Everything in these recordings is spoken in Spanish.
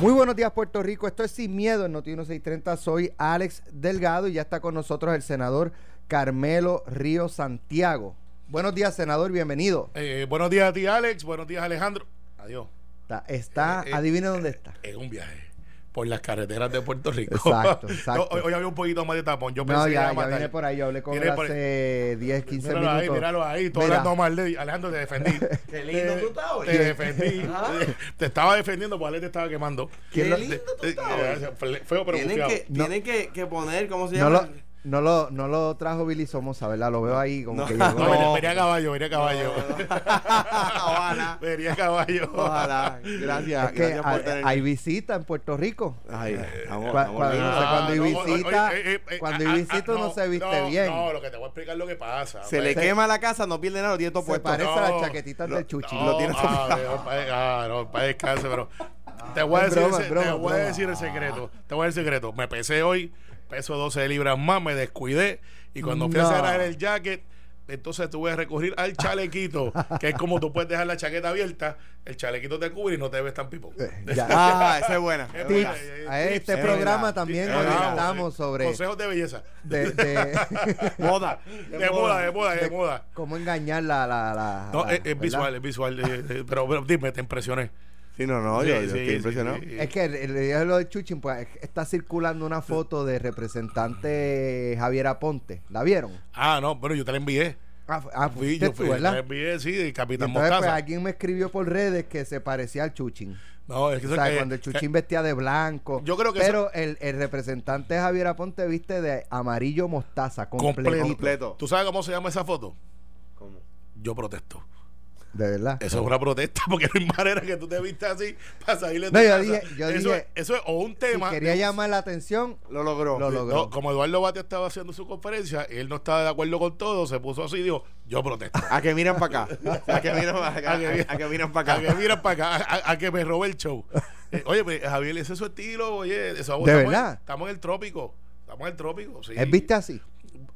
Muy buenos días, Puerto Rico. Esto es Sin Miedo en Noti 1630. Soy Alex Delgado y ya está con nosotros el senador Carmelo Río Santiago. Buenos días, senador. Bienvenido. Eh, buenos días a ti, Alex. Buenos días, Alejandro. Adiós. Está, está Eh, eh, adivine dónde está. Es un viaje por las carreteras de Puerto Rico. Exacto, exacto. hoy, hoy había un poquito más de tapón. Yo pensé No, que ya, iba a ya viene por ahí. Yo hablé con él hace 10, 15 Míralo ahí, minutos. míralo ahí. Todo Mira, hablando mal de Alejandro, te defendí. Qué lindo Te- tú estás hoy. Te defendí. Te estaba defendiendo, porque Ale te estaba quemando. ¿Quién Qué lindo tú Eh, estás eh, hoy. eh, Feo, pero Tienen que, No. tienen que, que poner, ¿cómo se no, llama? lo, no, lo, no lo trajo Billy Somoza, ¿verdad? Lo veo ahí como No. que llegó. No, venía, venía a caballo, venía a caballo. Ojalá. venía a caballo. Ojalá. Gracias. Es que gracias por hay, tener. hay visita en Puerto Rico. Ay, cua- lindos. no sé, cuando hay no, visita- eh, eh, cuando hay ah, ah, visita uno se viste no, bien. No, lo que te voy a explicar es lo que pasa. Se le Se- quema la casa, no pierde nada, lo tiene todo Se puesto. parece a las No, chaquetitas del chuchi. No, Lo tienes ah, no, pa- ah, no, para descanse, pero te voy a Es decir, broma, el, es se- broma, te voy a decir el secreto. Te voy a decir el secreto. Me pesé hoy, peso 12 libras más, me descuidé y cuando fui No. a cerrar el jacket, entonces tuve que recurrir al chalequito, que es como tú puedes dejar la chaqueta abierta, el chalequito te cubre y no te ves tan pipo. Eh, ya. Ah, esa es buena. Es Tips. buena, A este tips. programa Es también orientamos eh, sobre consejos de belleza. de, de- Moda. De moda, de moda, de moda. cómo engañar la... la, la- No, la- es, es ¿verdad? visual, es visual. eh, eh, pero, pero dime, te impresioné. Sí, no, no, yo, Sí, yo sí, estoy sí, impresionado. sí. Es que el, el día de lo de Chuchin, pues está circulando una foto de representante Javier Aponte. ¿La vieron? Ah, no, pero yo te la envié. Ah, ah, Fui, fuiste yo tú, fui, te la ¿verdad? envié, sí, de Y Capitán entonces, pues, Mostaza. alguien me escribió por redes que se parecía al Chuchin. No, es que O sea, que- cuando el que- Chuchín vestía de blanco. Yo creo que Pero el, el representante Javier Aponte viste de amarillo mostaza, completo. Completo. ¿Tú sabes cómo se llama esa foto? ¿Cómo? Yo protesto. De verdad. Eso es una protesta porque no hay manera que tú te vistas así para salir de tu No, yo casa. dije- yo eso, dije- es, eso es o un Si tema. quería llamar la atención, Lo logró. Lo logró. No, como Eduardo Batia estaba haciendo su conferencia y él no estaba de acuerdo con todo, se puso así y dijo, yo protesto. A que miran para acá. A que miran para acá. A que- miran para A que acá. miran para acá, a, a que me robe el show. Eh, oye, pues, Javier, ese es su estilo, oye. Eso, estamos verdad? En, estamos en el trópico. Estamos en el trópico, sí. ¿él viste así?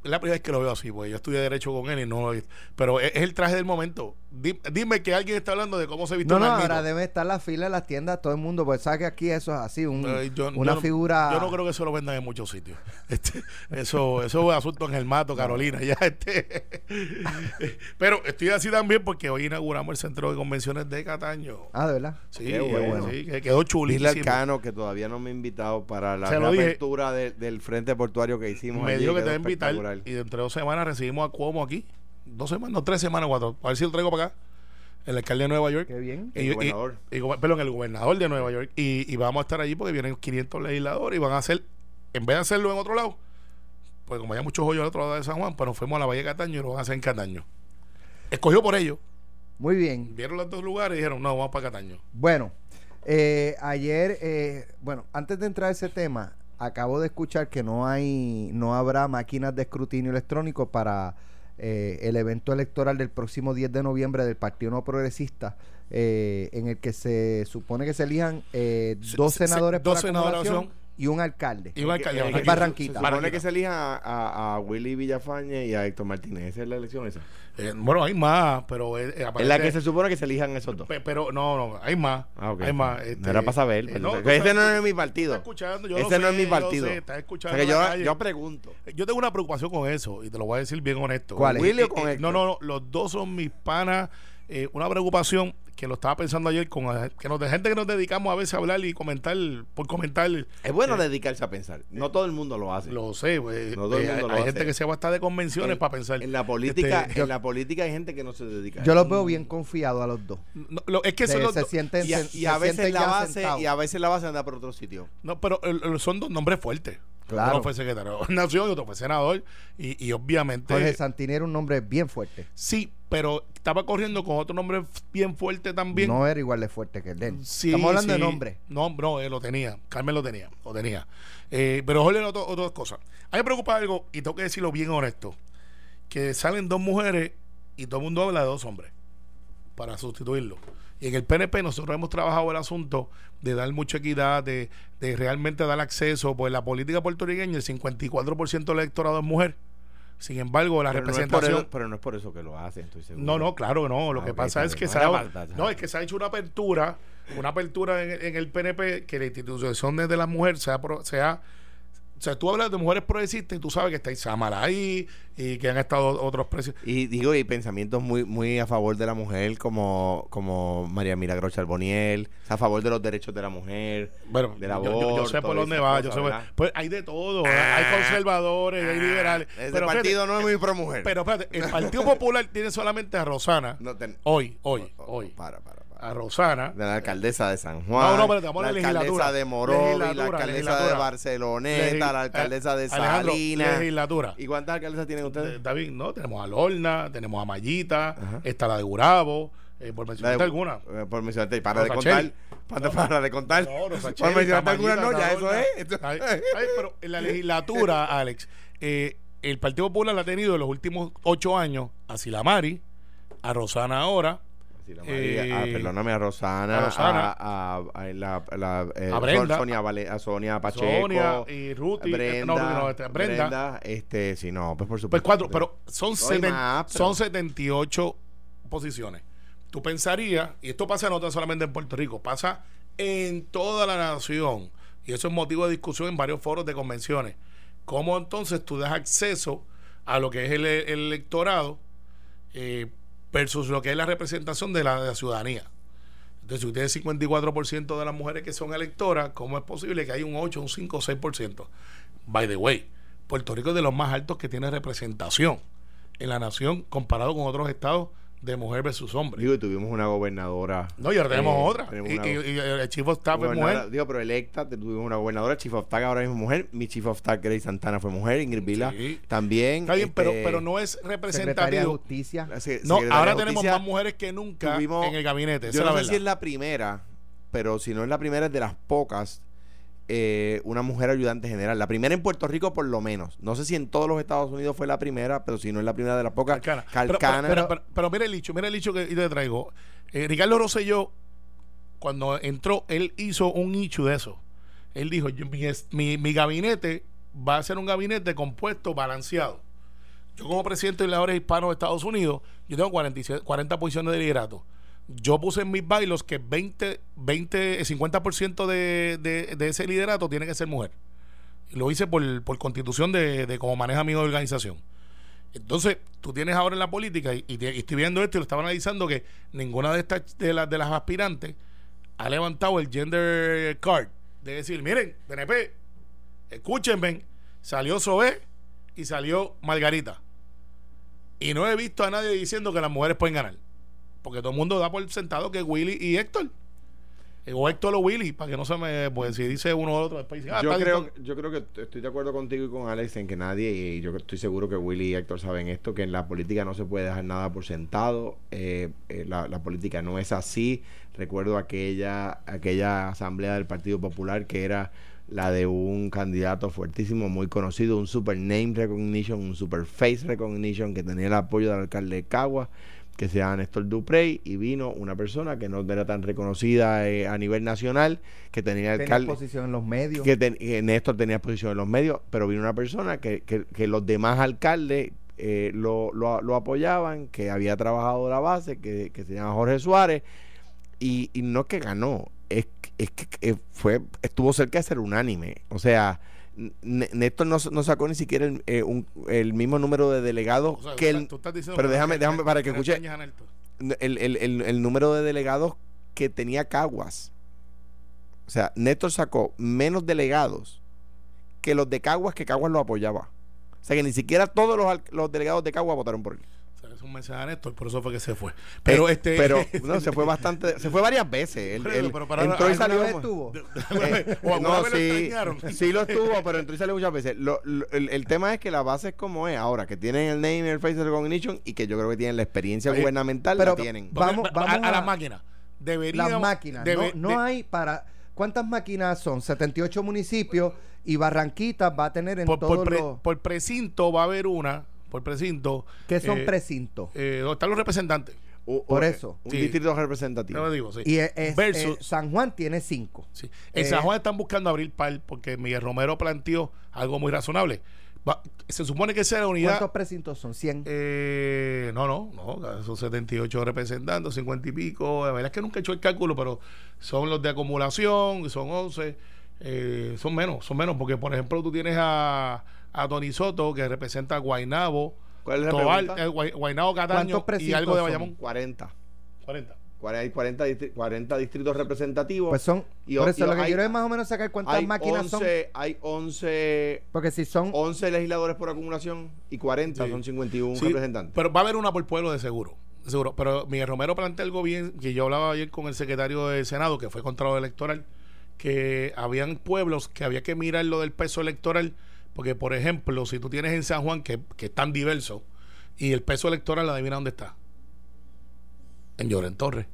Es la primera vez que lo veo así, pues yo estudié Derecho con él y no. Pero es, es el traje del momento. Di- dime que alguien está hablando de cómo se viste No, un no, ahora debe estar la fila en las tiendas, todo el mundo, pues sabe que aquí eso es así, un- Eh, yo- una yo no- figura... Yo no creo que eso lo vendan en muchos sitios. Este, eso, eso es asunto en el mato, Carolina. Ya, este. Pero estoy así también porque hoy inauguramos el centro de convenciones de Cataño. Ah, de verdad. Sí, Qué bueno. sí, que quedó Dile chulísimo. al Cano que todavía no me ha invitado para la apertura del frente portuario que hicimos. Me allí, dijo que te va a invitar y dentro de dos semanas recibimos a Cuomo aquí. Dos semanas, no, tres semanas, cuatro. A ver si lo traigo para acá. El alcalde de Nueva York. Qué bien. El Y- y- gobernador. y perdón, el gobernador de Nueva York. Y, y vamos a estar allí porque vienen 500 legisladores y van a hacer, en vez de hacerlo en otro lado, pues como hay muchos hoyos al otro lado de San Juan, pues nos fuimos a la Bahía de Cataño y lo van a hacer en Cataño. Escogió por ellos. Muy bien. Vieron los dos lugares y dijeron, no, vamos para Cataño. Bueno, eh, ayer, eh, bueno, antes de entrar a ese tema, acabo de escuchar que no hay, no habrá máquinas de escrutinio electrónico para eh, el evento electoral del próximo 10 de noviembre del Partido No Progresista, eh, en el que se supone que se elijan eh, dos se- se- senadores dos por senadores acumulación y un alcalde. Y un alcalde. Eh, En Barranquita. Se supone Barranquita. que se elija a, a- a Willy Villafañe y a Héctor Martínez. ¿Esa es la elección esa? Eh, bueno, hay más, pero... eh, eh, Es la que se supone que se elijan esos dos. Pe- Pero no, no, hay más. Ah, ok. Hay más. No este, era para saber. eh, pues, no, ese no es mi partido. escuchando, yo Ese no es mi yo partido. sé, estás O escuchando sea, yo, yo pregunto. Yo tengo una preocupación con eso y te lo voy a decir bien honesto. ¿Cuál es? ¿Willy o con eh, Héctor? no, no, no, los dos son mis panas. Eh, una preocupación que lo estaba pensando ayer con eh, que nos, de gente que nos dedicamos a veces a hablar y comentar por comentar. Es bueno eh, dedicarse a pensar. No todo el mundo lo hace. Lo sé, pues, No todo el mundo hay, lo hay hace. gente que se va hasta de convenciones En- para pensar. En la política, Este, en la política hay gente que no se dedica. a Yo los veo bien confiados a los dos. no, lo- es que son De- los se dos- sienten, y a, se- veces la base y a veces la base anda por otro sitio. No, pero el- el- son dos nombres fuertes. Claro. Uno fue secretario de Nación y otro fue senador. Y, y obviamente. Jorge Santini era un nombre bien fuerte. Sí, pero estaba corriendo con otro nombre bien fuerte también. No era igual de fuerte que el de él. Sí, Estamos hablando de nombre. No, no, él lo tenía. Carmen lo tenía, lo tenía. Eh, pero Jorge era otro- otras cosas. A mí me preocupa algo, y tengo que decirlo bien honesto, que salen dos mujeres y todo el mundo habla de dos hombres para sustituirlo. Y en el PNP nosotros hemos trabajado el asunto de dar mucha equidad, de, de realmente dar acceso, pues la política puertorriqueña, el 54% del electorado es mujer. Sin embargo, la Pero no, representación... eso, pero no es por eso que lo hacen, estoy seguro. No, no, claro no. Lo Ah, que ok, pasa es que se ha, maldad, no, es que se ha hecho una apertura, una apertura en, en el PNP que la institución de la mujer sea, pro- sea o sea, tú hablas de mujeres progresistas y tú sabes que está Isamara ahí y que han estado otros precios. Y digo, y pensamientos muy muy a favor de la mujer, como, como María Milagro Charboniel, a favor de los derechos de la mujer. Bueno, Del yo, yo- yo sé por dónde va, yo sé por- pues hay de todo, hay conservadores, hay liberales. Ah, Ese pero partido no es muy pro mujer. pero espérate, el Partido Popular tiene solamente a Rosana, No ten- hoy, hoy, Oh, oh, hoy, para, para. A Rosana, De la alcaldesa de San Juan. No, no, vamos la a la alcaldesa de Morovi, la Legislatura, alcaldesa de. Barceloneta, la alcaldesa de Salinas. legislatura. ¿Y cuántas alcaldesas tienen Eh, ustedes? David, no, tenemos a Lorna, tenemos a Mayita, Ajá. está la de Gurabo, eh, por La mencionarte de- alguna. eh, Por mencionarte, para de contar. Para, para de contar. No, Rosa por mencionarte algunas, no, ya eso es. Ay, ay, pero en la legislatura, Alex, eh, el Partido Popular ha tenido en los últimos ocho años a Silamari, a Rosana ahora, Sí, la María, Eh, ah, perdóname, a Rosana, a Rosana. a, a- a la, la, eh, A Brenda. Sonia, Vale- a Sonia Pacheco, Sonia y Ruth y- Brenda, no, no, este, Brenda. este, sí, no, pues por supuesto. Pues cuatro, pero son, seten- más, pero- son 78 posiciones. Tú pensarías, y esto pasa no tan solamente en Puerto Rico, pasa en toda la nación, y eso es motivo de discusión en varios foros de convenciones. ¿Cómo entonces tú das acceso a lo que es el, el electorado eh, versus lo que es la representación de la, ciudadanía? Entonces, si usted es 54% de las mujeres que son electoras, ¿cómo es posible que haya un 8, un 5, 6%? By the way, Puerto Rico es de los más altos que tiene representación en la nación comparado con otros estados de mujer versus hombre. Digo, y tuvimos una gobernadora. No, y ahora tenemos eh, otra. tenemos Y, una y- y el chief of staff es mujer. Digo, pero electa, tuvimos una gobernadora, Chief of Staff ahora mismo mujer. Mi Chief of Staff, Grace Santana, fue mujer. Ingrid Vila Sí. también. Está bien, pero, este, pero no es Secretaria de representativo. Justicia. se- No, ahora tenemos más mujeres que nunca Tuvimos- en el gabinete. Yo es la no sé verdad. si es la primera, pero si no es la primera, es de las pocas. Eh, una mujer ayudante general. La primera en Puerto Rico, por lo menos. No sé si en todos los Estados Unidos fue la primera, pero si no es la primera de las pocas. Calcana. Pero, Calcana. pero, pero- pero mira el dicho, mira el dicho que te traigo. Eh, Ricardo Rosselló, cuando entró, él hizo un nicho de eso. Él dijo, yo- mi, mi, mi gabinete va a ser un gabinete compuesto, balanceado. Yo como presidente de legisladores hispanos de Estados Unidos, yo tengo 47 40 posiciones de liderato. Yo puse en mis bailos que 20, 20 eh, 50% de, de, de ese liderato tiene que ser mujer. Lo hice por, por constitución de, de cómo maneja mi organización. Entonces, tú tienes ahora en la política, y, estoy viendo esto y lo estaba analizando, que ninguna de estas de, las de las aspirantes ha levantado el gender card. De decir, miren, PNP, escúchenme, salió Sobe y salió Margarita. Y no he visto a nadie diciendo que las mujeres pueden ganar. Porque todo el mundo da por sentado que Willy y Héctor. Eh, O Héctor o Willy, para que no se me. Pues si dice uno o otro, después dice, ah, yo, creo, yo creo que estoy de acuerdo contigo y con Alex en que nadie, y yo estoy seguro que Willy y Héctor saben esto, que en la política no se puede dejar nada por sentado. eh, eh, la, la política no es así. Recuerdo aquella, aquella asamblea del Partido Popular que era la de un candidato fuertísimo, muy conocido, un super name recognition, un super face recognition que tenía el apoyo del alcalde de Cagua que se llama Néstor Duprey y vino una persona que no era tan reconocida eh, a nivel nacional, que tenía Tenía alcalde posición en los medios. que, ten- que Néstor tenía posición en los medios, pero vino una persona que, que, que los demás alcaldes eh, lo, lo, lo apoyaban, que había trabajado la base, que, que se llama Jorge Suárez, y, y no es que ganó, es, es que eh, fue estuvo cerca de ser unánime. O sea, N- Néstor no, no sacó ni siquiera el, eh, un- el mismo número de delegados O sea, que el, estás- tú estás diciendo pero déjame- déjame para que escuche. el, el- el- el número de delegados que tenía Caguas. O sea, Néstor sacó menos delegados que los de Caguas que Caguas lo apoyaba. O sea que ni siquiera todos los, los delegados de Caguas votaron por él. Es un mensaje a Néstor, por eso fue que se fue. Pero Eh, este. pero no, se fue bastante, se fue varias veces. Él, Pero- él pero para- entró y ¿alguna salió. vez estuvo? Eh, o no, vez lo sí, sí lo estuvo, pero entró y salió muchas veces. Lo- lo- el, el tema es que la base es como es ahora, que tienen el name y el face recognition y que yo creo que tienen la experiencia Oye, gubernamental, pero- la tienen. Vamos- a, vamos a, a- las máquinas. Deberíamos, Las máquinas. debe- no de- no hay para. ¿Cuántas máquinas son? 78 municipios y Barranquita va a tener en por, por, todos pre- los. por precinto va a haber una. Por precinto. que son eh, precintos? eh, donde están los representantes. O- por o- eso. Un Sí. distrito representativo. Yo lo digo, sí. y es- es- Versus. eh, San Juan tiene 5. Sí. En Eh, San Juan están buscando abrir par porque Miguel Romero planteó algo muy razonable. Va- se supone que es la unidad. ¿Cuántos precintos son? 100. Eh, no, no, no, son 78 representando, 50 y pico. La verdad es que nunca he hecho el cálculo, pero son los de acumulación, son 11. eh, son menos, son menos, porque por ejemplo tú tienes a, a Tony Soto, que representa a Guainabo, ¿Cuál es la Toal, pregunta? eh, Guay- Guaynabo, Cataño ¿Cuántos y algo de son? Bayamón. 40. 40. Cuare- Hay 40, distri- 40 distritos representativos. Pues son. Y- por eso y lo que hay- quiero es más o menos sacar cuántas hay máquinas 11, Hay 11, son. Porque si son. 11 legisladores por acumulación y 40 Sí. son 51 Sí, representantes. Pero va a haber una por pueblo de seguro. de Seguro. Pero Miguel Romero plantea algo bien, que yo hablaba ayer con el secretario del Senado, que fue Contralor Electoral, que habían pueblos que había que mirar lo del peso electoral, porque por ejemplo, si tú tienes en San Juan, que, que es tan diverso, y el peso electoral, adivina dónde está. En Lloren Torres.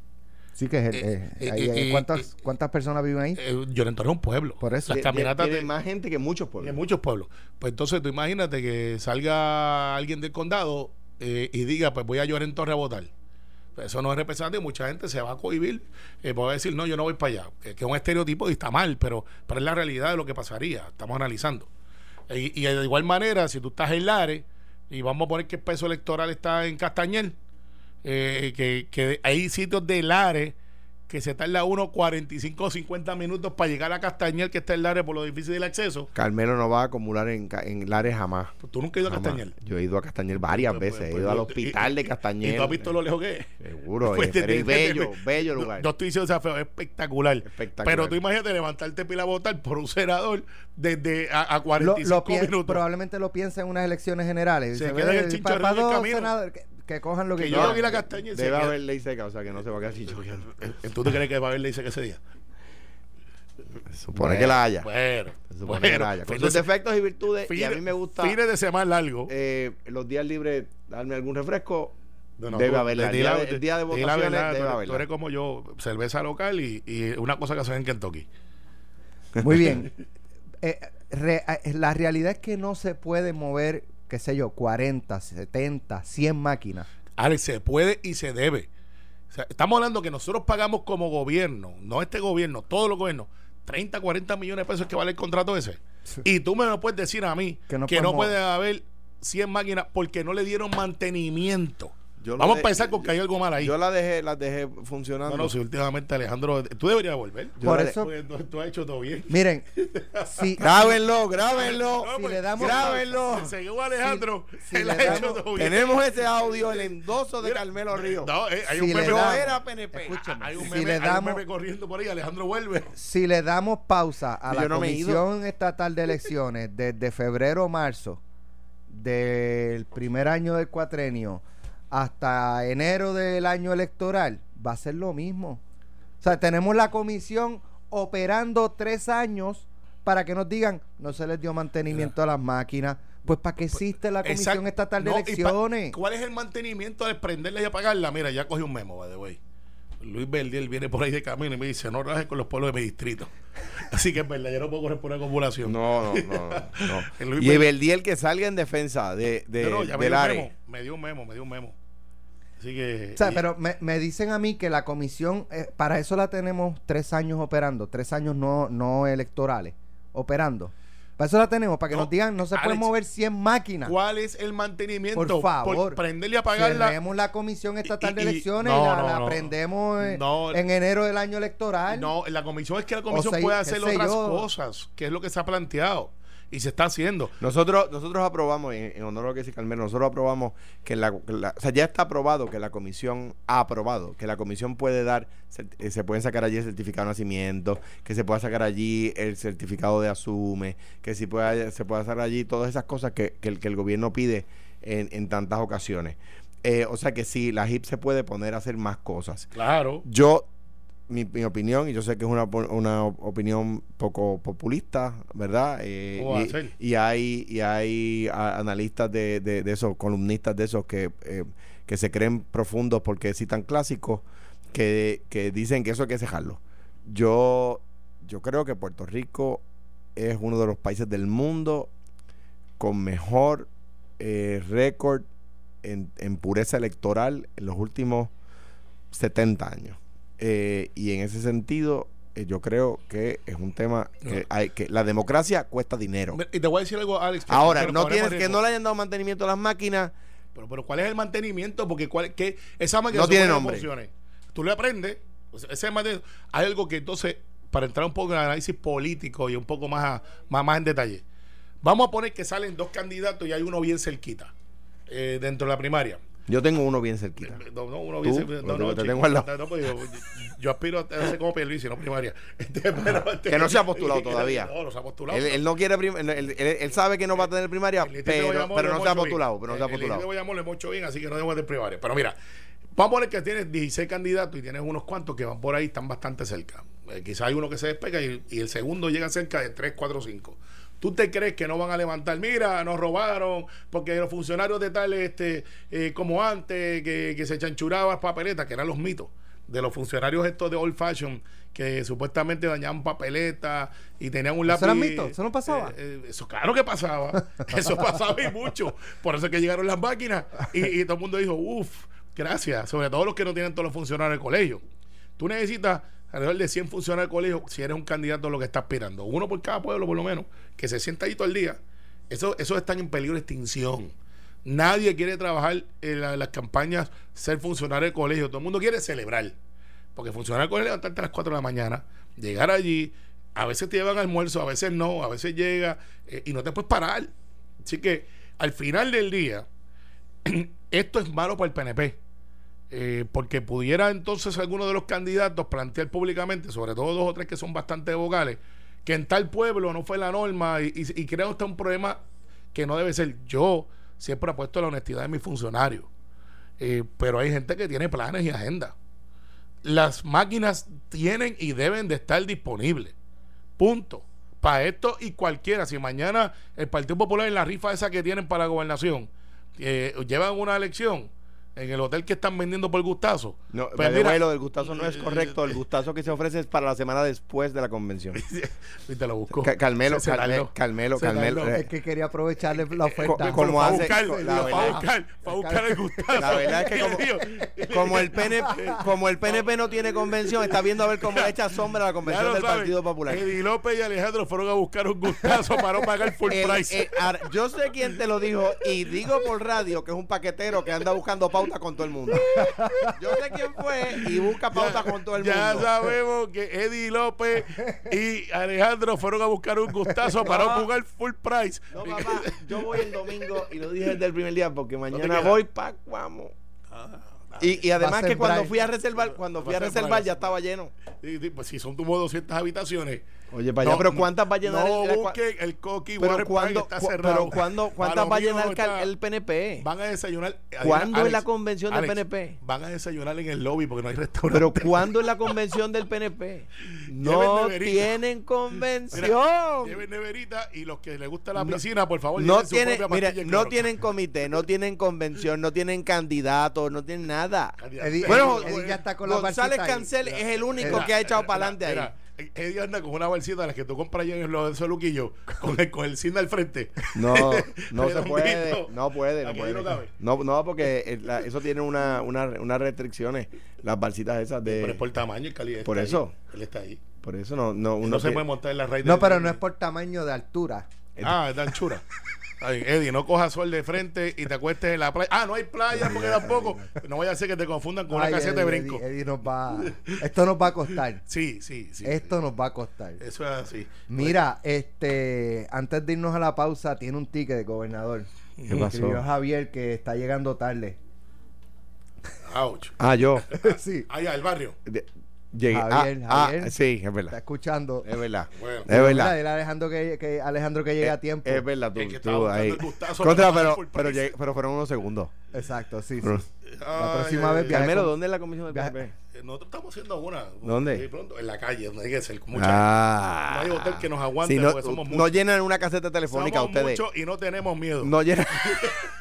Sí, que es el. Eh, eh, eh, ahí, ¿cuántas, eh, ¿Cuántas personas viven ahí? Eh, Lloren Torres es un pueblo. Por eso. Las caminatas tiene de- más gente que muchos en pueblos. muchos pueblos. Pues entonces tú imagínate que salga alguien del condado eh, y diga, pues voy a llorar en Torre a votar. Pues eso no es representante y mucha gente se va a cohibir. Eh, va a decir, no, yo no voy para allá. Que, que es un estereotipo y está mal, pero, pero es la realidad de lo que pasaría. Estamos analizando. Y, de igual manera, si tú estás en Lares y vamos a poner que el peso electoral está en Castañel, eh, que, que hay sitios de Lares que se tarda uno 45 o 50 minutos para llegar a Castañel, que está en Lares por lo difícil del acceso. Carmelo no va a acumular en, en Lares jamás. Pues tú nunca has ido a Jamás. Castañel. Yo he ido a Castañel varias Pues, veces. pues, he pues, ido al yo- hospital y- de Castañel. ¿Y tú has visto lo lejos que es? Seguro, Pues, pero de- de- bello, bello lugar. No, estoy diciendo o sea, feo, es espectacular. Espectacular. Pero tú imagínate levantarte pila a votar por un senador desde a, a Lo, 45 lo minutos. probablemente lo piensa en unas elecciones generales. Se queda en el "Ve, chinchorreo pa- pa' del dos camino". senadores, que, que cojan lo que, Que yo vi la castaña y se Debe haber ley seca, o sea que no se va a quedar sin choqueando. Eh, ¿Tú te crees que va a haber ley seca ese día? Supone Bueno, que la haya. Bueno, supone bueno, que la haya. Con sus de- defectos y virtudes. y a mí me gusta Fines de semana largo. eh, los días libres darme algún refresco. No, no, debe tú- haberla. El di día la- de- el día de votaciones verdad, debe tú- haberla. Tú eres como yo, cerveza local y, y una cosa que hacen en Kentucky. Muy bien. Eh, re- eh, la realidad es que no se puede mover, qué sé yo, 40, 70, 100 máquinas. Alex, se puede y se debe. O sea, estamos hablando que nosotros pagamos como gobierno, no este gobierno, todos los gobiernos, 30, 40 millones de pesos que vale el contrato ese. Y tú me lo puedes decir a mí Que que no no, puede haber 100 máquinas porque no le dieron mantenimiento. Yo Vamos de- a pensar con que hay algo mal ahí. Yo la dejé, las dejé funcionando. no, no, si últimamente Alejandro, tú deberías volver. Yo Por eso, Porque tú, tú has hecho todo bien. miren, si, Grábenlo, grábenlo. No, si pues, le damos grábenlo. Se- Según Alejandro, si él le ha hecho damos- todo bien. Tenemos ese audio, el endoso de Mira, Carmelo Ríos. No, eh, hay Si un le meme. Damos- era PNP. Escúchame. Hay un Si meme, le hay un damos- meme corriendo por ahí, Alejandro vuelve. si le damos pausa a la no. Comisión Estatal de Elecciones desde febrero o marzo del primer año del cuatrenio hasta enero del año electoral, va a ser lo mismo. O sea, tenemos la comisión operando tres años para que nos digan, no se les dio mantenimiento a las máquinas. Pues para qué existe la Comisión Exacto. Estatal de No, Elecciones. ¿Cuál es el mantenimiento de prenderla y apagarla? Mira, ya cogí un memo, by the way. Luis Verdiel viene por ahí de camino y me dice, no rajes con los pueblos de mi distrito. Así que es verdad, yo no puedo correr por una acumulación. No, no, no. no. El Luis y Ver- Eveldiel que salga en defensa de, de, No, no, ya me del dio área. memo, me dio un memo, me dio un memo. Así que... O sea, y- pero me, me dicen a mí que la comisión, eh, para eso la tenemos tres años operando, tres años no, no electorales, operando. Para eso la tenemos, para que No, nos digan, no se pueden Alex, mover 100 máquinas. ¿Cuál es el mantenimiento? Por favor. prenderle y apagarla. Cerremos la comisión estatal de y- elecciones no, y la, no, la prendemos en enero del año electoral. No, la comisión es que la comisión sea, puede hacer otras yo. cosas, que es lo que se ha planteado y se está haciendo. Nosotros, nosotros aprobamos, en, en honor a lo que dice Carmelo, nosotros aprobamos que la, o sea, ya está aprobado que la comisión ha aprobado, que la comisión puede dar, cert- eh, se pueden sacar allí el certificado de nacimiento, que se pueda sacar allí el certificado de asume, que si pueda, se pueda sacar allí todas esas cosas que, que el, que el gobierno pide en, en tantas ocasiones. Eh, o sea que sí, la HIP se puede poner a hacer más cosas. Claro. Yo, mi, mi opinión, y yo sé que es una, una opinión poco populista, ¿verdad? Eh, ¿Cómo va a y, hay, y hay analistas de, de, de esos, columnistas de esos que, eh, que se creen profundos porque citan clásicos, que, que dicen que eso hay que cejarlo. Yo, yo creo que Puerto Rico es uno de los países del mundo con mejor eh, récord en, en pureza electoral en los últimos 70 años. Eh, y en ese sentido, eh, yo creo que es un tema que, hay, que la democracia cuesta dinero. Y te voy a decir algo, Alex. que- Ahora, no tienes que no le hayan dado mantenimiento a las máquinas. Pero, pero ¿cuál es el mantenimiento? Porque cuál, que esa máquina No tiene nombre. Tú le aprendes. ese hay algo que entonces, para entrar un poco en el análisis político y un poco más, a- más, más en detalle. Vamos a poner que salen dos candidatos y hay uno bien cerquita eh, dentro de la primaria. Yo tengo uno bien cerquita. No, no, uno bien cerquita. No, no, te chico, tengo al lado. no, pues, yo, yo aspiro a ser como Pierluisi, no primaria. Este, pero, este, Que no se ha postulado todavía. No, no se ha postulado. Él, él no quiere prim- él, él- él sabe que no va a tener primaria, El pero, no se ha postulado. Pero no se ha postulado. de Bayamón lo hemos hecho bien, así que no debemos de primaria. Pero mira, vamos a poner que tienes 16 candidatos y tienes unos cuantos que van por ahí, están bastante cerca. Eh, quizá hay uno que se despega y, y el segundo llega cerca de 3, 4, 5. ¿Tú te crees que no van a levantar? Mira, nos robaron porque los funcionarios de tal, este, eh, como antes, que, que se chanchuraban papeletas, que eran los mitos de los funcionarios estos de old fashion que supuestamente dañaban papeletas y tenían un lápiz. ¿Eso era mito? ¿Eso no pasaba? Eh, eh, eso claro que pasaba. Eso pasaba y mucho. Por eso es que llegaron las máquinas y, y todo el mundo dijo, uff, gracias. Sobre todo los que no tienen todos los funcionarios del colegio. Tú necesitas alrededor de 100 funcionarios del colegio si eres un candidato lo que está aspirando. Uno por cada pueblo, por lo menos, que se sienta ahí todo el día. Eso, esos están en peligro de extinción. Nadie quiere trabajar en la- las campañas, ser funcionario del colegio. Todo el mundo quiere celebrar. Porque funcionar del colegio levantarte a las 4 de la mañana, llegar allí, a veces te llevan almuerzo, a veces no, a veces llega eh, y no te puedes parar. Así que al final del día, esto es malo para el PNP. Eh, porque pudiera entonces alguno de los candidatos plantear públicamente, sobre todo dos o tres que son bastante vocales, que en tal pueblo no fue la norma y, y crea hasta un problema que no debe ser. Yo siempre apuesto a la honestidad de mis funcionarios, eh, pero hay gente que tiene planes y agendas. Las máquinas tienen y deben de estar disponibles. Punto. Para esto y cualquiera. Si mañana el Partido Popular en la rifa esa que tienen para la gobernación eh, llevan una elección en el hotel que están vendiendo por gustazo. No, pues mira, lo del gustazo no es correcto. El gustazo que se ofrece es para la semana después de la convención. y te lo busco. Ca- Carmelo, Se-. Carmelo, Se Carmelo, eh, Es que quería aprovecharle la oferta. co- Pero como para hace- buscar, la para verdad- buscar, para buscar el gustazo. La verdad es que como- el PNP, como el PNP no tiene convención, está viendo a ver cómo le echa sombra a la convención del sabes, Partido Popular. Eddie López y Alejandro fueron a buscar un gustazo para no pagar full El- price. eh, ar- yo sé quién te lo dijo y digo por radio que es un paquetero que anda buscando pauta con todo el mundo. Yo sé quién fue y busca pauta con todo el ya mundo. sabemos que Eddie López y Alejandro fueron a buscar un gustazo para no pagar full price. No, papá, yo voy el domingo y lo dije desde el primer día porque mañana voy pa' Cuamo. Ah, Y, y además que cuando fui a reservar, cuando fui a a ser reservar ya estaba lleno. sí, sí, pues si son como 200 habitaciones. Oye, para allá, No, pero no, ¿cuántas va a llenar No el, Coqui pero Water Park, cuándo, está cu- cerrado. pero cuándo, ¿cuántas va a llenar el, cal- está. el PNP? Van a desayunar. ¿Cuándo Alex, es la convención del Alex, PNP? Van a desayunar en el lobby porque no hay restaurante. Pero ¿cuándo es la convención del PNP? No tienen convención. Lleven neverita y los que les gusta la No- piscina, por favor, No su tienen, propia mira, no tienen comité, no tienen convención, no tienen candidatos, no tienen nada. Eddie, Bueno, Eddie- Eddie ya está con la González. Cancel es el único que ha echado para adelante ahí. Eddie anda con una bolsita de las que tú compras allá en los de Luquillo, con el, con el cine al frente. No, no se puede, no puede, no puede. no cabe. No, no, porque eh, la- eso tiene una, una, unas restricciones, las balsitas esas de... Pero es por tamaño y calidad. por eso. ahí. Él está ahí. Por eso no, no, Uno no se puede montar en la raíz No, pero no es por tamaño de altura. Ah, es de anchura. Ay, Eddie, no cojas sol de frente y te acuestes en la playa. Ah, no hay playa porque tampoco. No vaya a ser que te confundan con una Ay, caseta de brinco. Eddie, Eddie nos va, esto nos va a costar. Sí, sí, sí. Esto nos va a costar. Eso es así. Mira, este, antes de irnos a la pausa, tiene un ticket de gobernador. ¿Qué pasó? Escribió Javier que está llegando tarde. Ouch. Ah, yo. sí, Allá, el barrio. De- llegué. Javier, ah, Javier. ah, sí, es está verdad. escuchando. Es verdad. Bueno. Es verdad. Alejandro que, que Alejandro que llegue a tiempo. Es verdad, tú, que ahí. Contra, pero, pero, price. llegué- pero fueron unos segundos. Exacto, sí, sí. La próxima ay, vez con- ¿dónde es la comisión del PNP? Eh, Nosotros estamos haciendo una. ¿Dónde? Sí, pronto, en la calle, donde hay que ser. mucha Ah. No hay hotel que nos aguante Sí, no, porque somos no muchos. llenan una caseta telefónica Somos ustedes. muchos y no tenemos miedo. No llenan.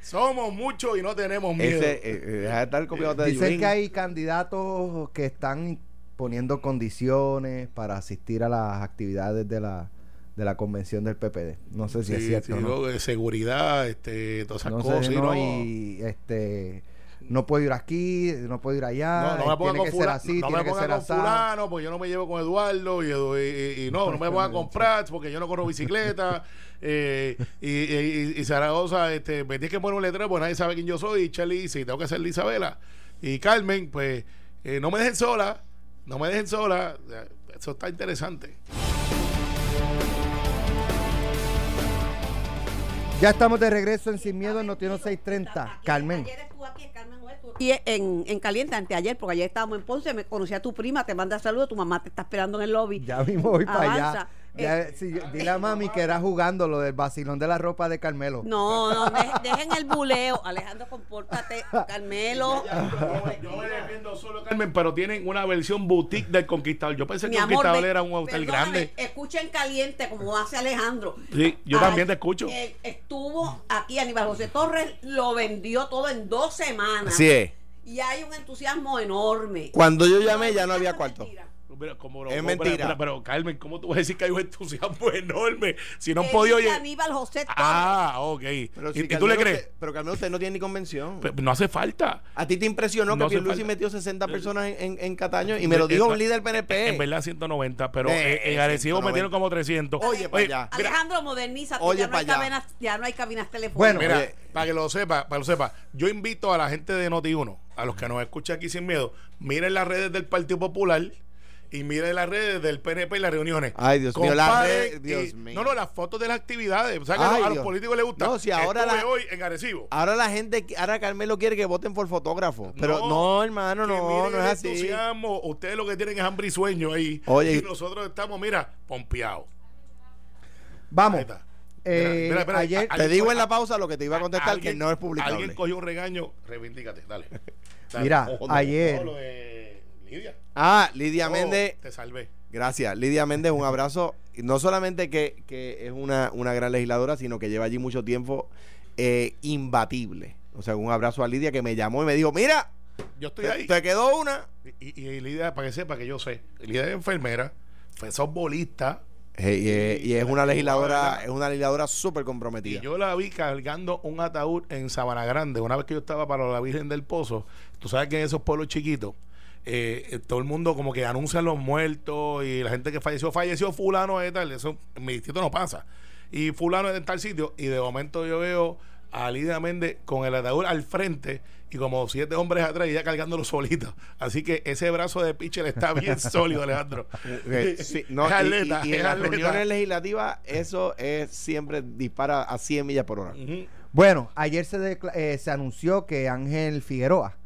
Somos muchos y no tenemos miedo. Ese, eh, eh, deja de estar copiando de Dicen que hay candidatos que están poniendo condiciones para asistir a las actividades de la, de la convención del PPD. No sé si es cierto sí, no. de seguridad, este, todas esas No cosas. sé, y no, no, y este no puedo ir aquí, no puedo ir allá, no, no me ponga tiene con que ser fulano, así, no tiene me que ponga ser con así. fulano, porque yo no me llevo con Eduardo, y, y- y- y no, no me ponga con Prats, porque yo no corro bicicleta, eh, y, y, y- y Zaragoza, este, me tienes que poner un letrero, porque nadie sabe quién yo soy, y Charlie dice, tengo que ser Isabela, y Carmen, pues, eh, no me dejen sola, no me dejen sola, eso está interesante. Ya estamos de regreso en Sin Miedo en Noticiero 630. Carmen. Ayer estuvo aquí, Carmen aquí en, en Caliente, anteayer, porque ayer estábamos en Ponce, me conocí a tu prima, te manda saludos, tu mamá te está esperando en el lobby. Ya mismo voy para allá. Ya, Eh, sí, dile a mami que era jugando lo del vacilón de la ropa de Carmelo. No, no, de- dejen el buleo. Alejandro, compórtate. Carmelo. Yo me defiendo solo, Carmen, pero tienen una versión boutique del Conquistador. Yo pensé que el Conquistador era un hotel grande. Escuchen caliente como hace Alejandro. Sí, yo Ay, también te escucho. eh, estuvo aquí Aníbal José Torres, lo vendió todo en dos semanas. Así es. Y hay un entusiasmo enorme. Cuando yo llamé ya no había cuarto. mentira. Mira, como Es pero- mentira. Pero, pero, Carmen, ¿cómo tú vas a decir que hay un entusiasmo enorme si no han podido llegar? Aníbal José Torres. Ah, ok. Pero ¿Y, si y tú le crees? usted- pero Carmelo, usted no tiene ni convención. Pero no hace falta. ¿A ti te impresionó No que Pierluisi metió 60 personas en, en, en Cataño? Y me lo Eh, dijo eh, un líder PNP. En verdad 190, pero Eh, eh, en Arecibo 190. metieron como 300. Oye, pa' allá. Alejandro, moderniza. Oye, ya, no hay pa' allá. cabinas, ya no hay cabinas telefónicas. Bueno, Mira, Oye. para que lo sepa, para que lo sepa, yo invito a la gente de Noti1, a los que nos escuchan aquí sin miedo, miren las redes del Partido Popular y miren las redes del PNP y las reuniones. Ay, Dios mío, las Comparen redes- Dios y- mío. No, no, las fotos de las actividades. O sea, que Ay, a los- a los Dios. políticos les gusta. No, si ahora Estuve la- hoy en Arecibo. Ahora la gente, ahora Carmelo quiere que voten por fotógrafo. Pero no, hermano, que no, no es así. entusiasmo. Ustedes lo que tienen es hambre y sueño ahí. Oye. y nosotros estamos, mira, pompeados. Vamos. Está. Eh, Mira, mira, mira, ayer, Te digo en la pausa lo que te iba a contestar, que alguien- no es publicable. Alguien cogió un regaño, reivindícate, dale. Dale. Mira, ayer- no, lo de Lidia. Ah, Lidia Oh, Méndez. Te salvé. Gracias. Lidia Méndez, un abrazo. Y No solamente que, que es una, una gran legisladora, sino que lleva allí mucho tiempo eh, imbatible. O sea, un abrazo a Lidia que me llamó y me dijo, mira, Yo estoy te, ahí. te quedó una. Y, y, y Lidia, para que sepa que yo sé, Lidia es enfermera, fue softbolista. Eh, y, es- y es una Y- legisladora, es una legisladora súper Y comprometida. yo la vi cargando un ataúd en Sabana Grande. Una vez que yo estaba para la Virgen del Pozo, tú sabes que en esos pueblos chiquitos, eh, eh, todo el mundo como que anuncian los muertos y la gente que falleció, falleció fulano de tal. Eso en mi distrito no pasa. Y fulano es en tal sitio. Y de momento yo veo a Lidia Méndez con el ataúd al frente y como siete hombres atrás y ella cargándolo solita. Así que ese brazo de pitcher está bien sólido, Alejandro. Sí, no, es y- atleta, y, y es en las reuniones legislativas eso es siempre dispara a 100 millas por hora. Bueno, ayer se, eh, se anunció que Ángel Figueroa,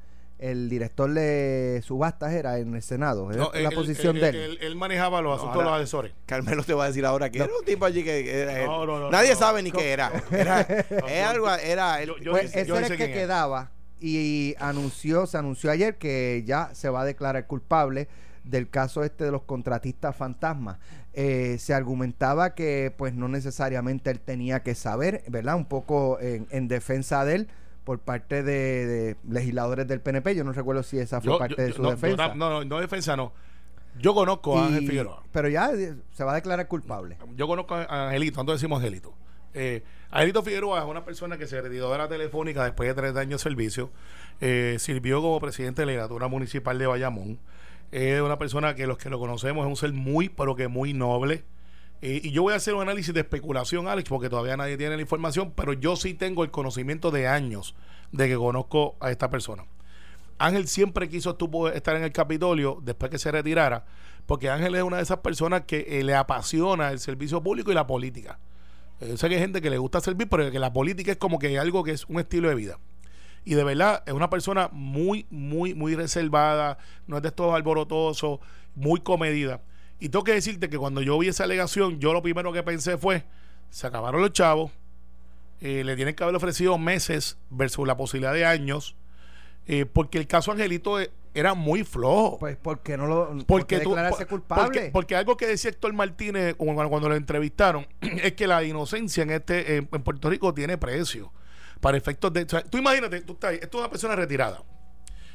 el director de subastas, era en el Senado. Era No, la él- posición él- de él. él- él manejaba los asuntos ahora- de los asesores. Carmelo te va a decir ahora que era un tipo allí que, era él. No, no, no, nadie no. sabe ni qué era. Era, era algo, era. Yo- yo- pues ese era el que quedaba y anunció, se anunció ayer que ya se va a declarar culpable del caso este de los contratistas fantasmas. Eh, se argumentaba que pues no necesariamente él tenía que saber, ¿verdad? Un poco en, en defensa de él por parte de, de legisladores del PNP. Yo no recuerdo si esa fue Yo- parte yo- de su no, defensa. yo- no, no, no defensa no. Yo conozco a Ángel Y- Figueroa. Pero ya eh, se va a declarar culpable. Yo conozco a Angelito, nosotros decimos Angelito. Eh, Angelito Figueroa es una persona que se retiró de la telefónica después de 30 años de servicio. Eh, sirvió como presidente de la legislatura municipal de Bayamón. Es una persona que los que lo conocemos es un ser muy, pero que muy noble. Eh, y yo voy a hacer un análisis de especulación, Alex, porque todavía nadie tiene la información, pero yo sí tengo el conocimiento de años de que conozco a esta persona. Ángel siempre quiso estuvo estar en el Capitolio después que se retirara, porque Ángel es una de esas personas que eh, le apasiona el servicio público y la política. Eh, Yo sé que hay gente que le gusta servir, pero que la política es como que algo que es un estilo de vida. Y de verdad es una persona muy, muy, muy reservada, no es de estos alborotosos, muy comedida. Y tengo que decirte que cuando yo vi esa alegación, yo lo primero que pensé fue, se acabaron los chavos, eh, le tienen que haber ofrecido meses versus la posibilidad de años, eh, porque el caso Angelito eh, era muy flojo. Pues porque no lo porque porque tú- declararse por- culpable. Porque, porque algo que decía Héctor Martínez cuando, cuando lo entrevistaron es que la inocencia en este en, en Puerto Rico tiene precio. Para efectos de. o sea, tú imagínate, tú estás, esto es una persona retirada,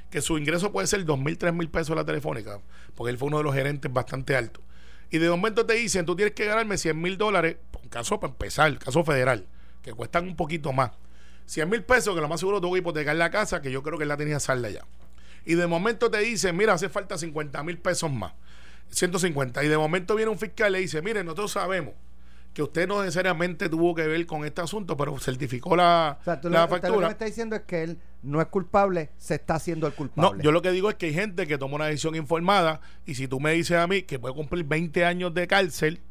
que su ingreso puede ser dos mil, tres mil pesos la telefónica, porque él fue uno de los gerentes bastante alto. Y de momento te dicen, tú tienes que ganarme 100 mil dólares, un caso para empezar, caso federal, que cuestan un poquito más. 100 mil pesos, que lo más seguro tuvo que hipotecar la casa, que yo creo que él la tenía salda ya. Y de momento te dicen, mira, hace falta 50 mil pesos más. 150. Y de momento viene un fiscal y le dice, mire, nosotros sabemos que usted no necesariamente tuvo que ver con este asunto, pero certificó la, O sea, tú la lo, usted lo que factura. me está diciendo es que él no es culpable, se está haciendo el culpable. No, yo lo que digo es que hay gente que toma una decisión informada y si tú me dices a mí que puede cumplir 20 años de cárcel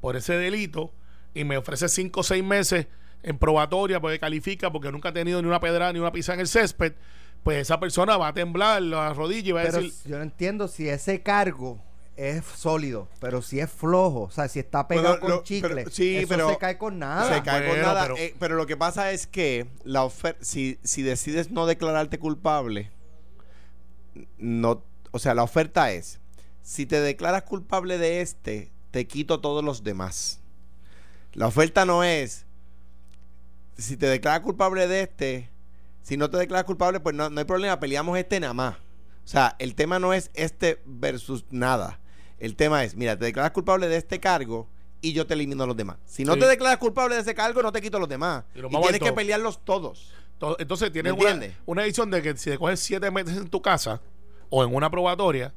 por ese delito y me ofrece 5 o 6 meses en probatoria porque califica porque nunca ha tenido ni una pedrada ni una pizza en el césped, pues esa persona va a temblar la rodilla y va a pero decir... yo no entiendo si ese cargo es sólido, pero si es flojo, o sea, si está pegado Bueno, con lo- chicle, pero- sí, eso pero se cae con nada. Se cae con nada. pero- eh, Pero, lo que pasa es que la oferta, si, si decides no declararte culpable, no, o sea, la oferta es, si te declaras culpable de este, te quito todos los demás. La oferta no es, si te declaras culpable de este, si no te declaras culpable, pues no, no hay problema, peleamos este nada más. O sea, el tema no es este versus nada. El tema es, mira, te declaras culpable de este cargo y yo te elimino los demás. Si no Sí. te declaras culpable de ese cargo, no te quito los demás. Y Y, tienes que pelearlos todos. To- Entonces tienes ¿Me una, una edición de que si te coges 7 meses en tu casa o en una probatoria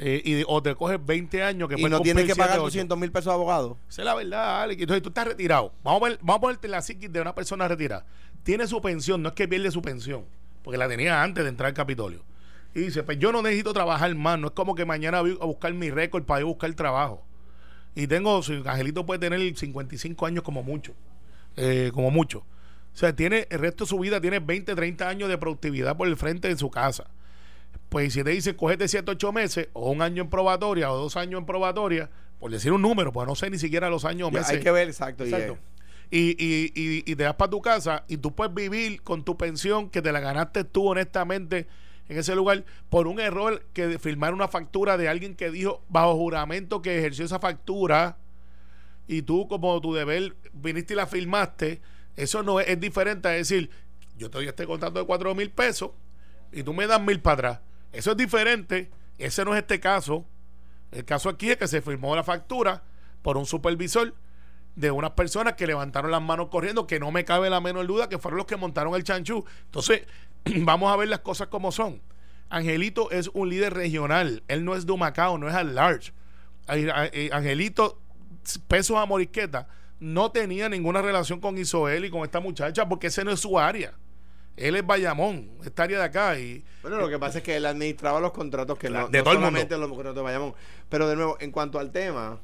eh, y, o te coges 20 años que Y no tienes que pagar siete, ocho. 200 mil pesos de abogado. Esa es la verdad, Alex. Entonces tú estás retirado. Vamos a, ver- vamos a ponerte la psiquis de una persona retirada. Tiene su pensión, no es que pierde su pensión, porque la tenía antes de entrar al Capitolio. Y dice, pues yo no necesito trabajar más, no es como que mañana voy a buscar mi récord para ir a buscar trabajo. Y tengo, si Angelito puede tener 55 años como mucho, eh, como mucho. O sea, tiene el resto de su vida, tiene 20, 30 años de productividad por el frente de su casa. Pues si te dicen, cogete 7, 8 meses, o un año en probatoria, o dos años en probatoria, por decir un número, pues no sé ni siquiera los años o meses. hay que ver, exacto. y, Exacto. Y, y, y, y te vas para tu casa y tú puedes vivir con tu pensión que te la ganaste tú honestamente en ese lugar por un error que firmar una factura de alguien que dijo bajo juramento que ejerció esa factura y tú como tu deber viniste y la firmaste, eso no es, es diferente a decir, yo te doy este contrato de cuatro mil pesos y tú me das mil para atrás. Eso es diferente, ese no es este caso. El caso aquí es que se firmó la factura por un supervisor de unas personas que levantaron las manos corriendo, que no me cabe la menor duda que fueron los que montaron el chanchú. Entonces, vamos a ver las cosas como son. Angelito es un líder regional, él no es de Humacao, no es al large. Eh, Angelito, pesos a Morisqueta, no tenía ninguna relación con Isoel y con esta muchacha porque ese no es su área. Él es Bayamón, esta área de acá. Y Bueno, lo que pasa es que él administraba los contratos que no, De no todo el mundo. solamente los contratos de Bayamón. Pero de nuevo, en cuanto al tema,